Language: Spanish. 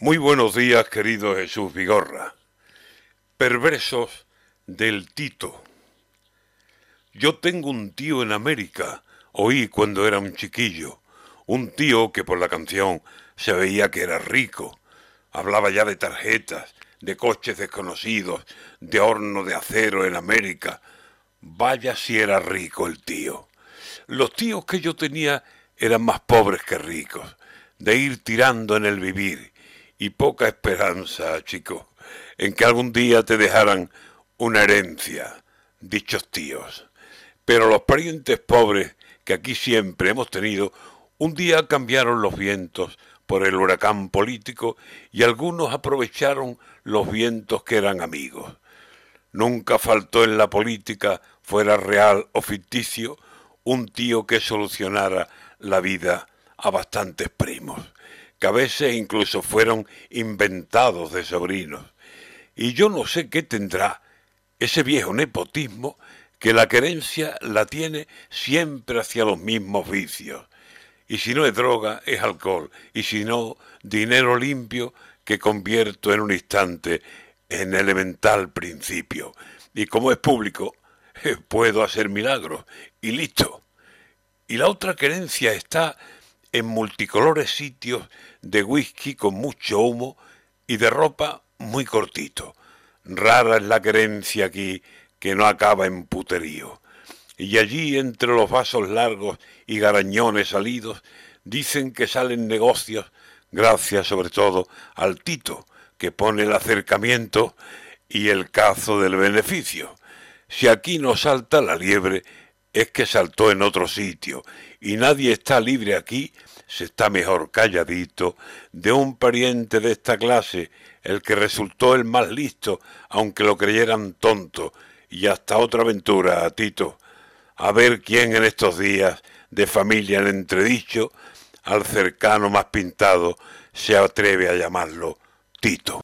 Muy buenos días, querido Jesús Vigorra. Perversos del Tito. Yo tengo un tío en América, oí cuando era un chiquillo, un tío que por la canción se veía que era rico, hablaba ya de tarjetas, de coches desconocidos, de horno de acero en América. Vaya si era rico el tío. Los tíos que yo tenía eran más pobres que ricos, de ir tirando en el vivir, y poca esperanza, chico, en que algún día te dejaran una herencia, dichos tíos. Pero los parientes pobres que aquí siempre hemos tenido, un día cambiaron los vientos por el huracán político y algunos aprovecharon los vientos que eran amigos. Nunca faltó en la política, fuera real o ficticio, un tío que solucionara la vida a bastantes primos que a veces incluso fueron inventados de sobrinos. Y yo no sé qué tendrá ese viejo nepotismo que la querencia la tiene siempre hacia los mismos vicios. Y si no es droga, es alcohol. Y si no, dinero limpio que convierto en un instante en elemental principio. Y como es público, puedo hacer milagros. Y listo. Y la otra querencia está en multicolores sitios de whisky con mucho humo y de ropa muy cortito. Rara es la querencia aquí que no acaba en puterío. Y allí entre los vasos largos y garañones salidos dicen que salen negocios gracias sobre todo al Tito, que pone el acercamiento y el cazo del beneficio. Si aquí no salta la liebre, es que saltó en otro sitio, y nadie está libre aquí, se está mejor calladito, de un pariente de esta clase, el que resultó el más listo, aunque lo creyeran tonto, y hasta otra aventura, Tito, a ver quién en estos días de familia en entredicho, al cercano más pintado, se atreve a llamarlo Tito.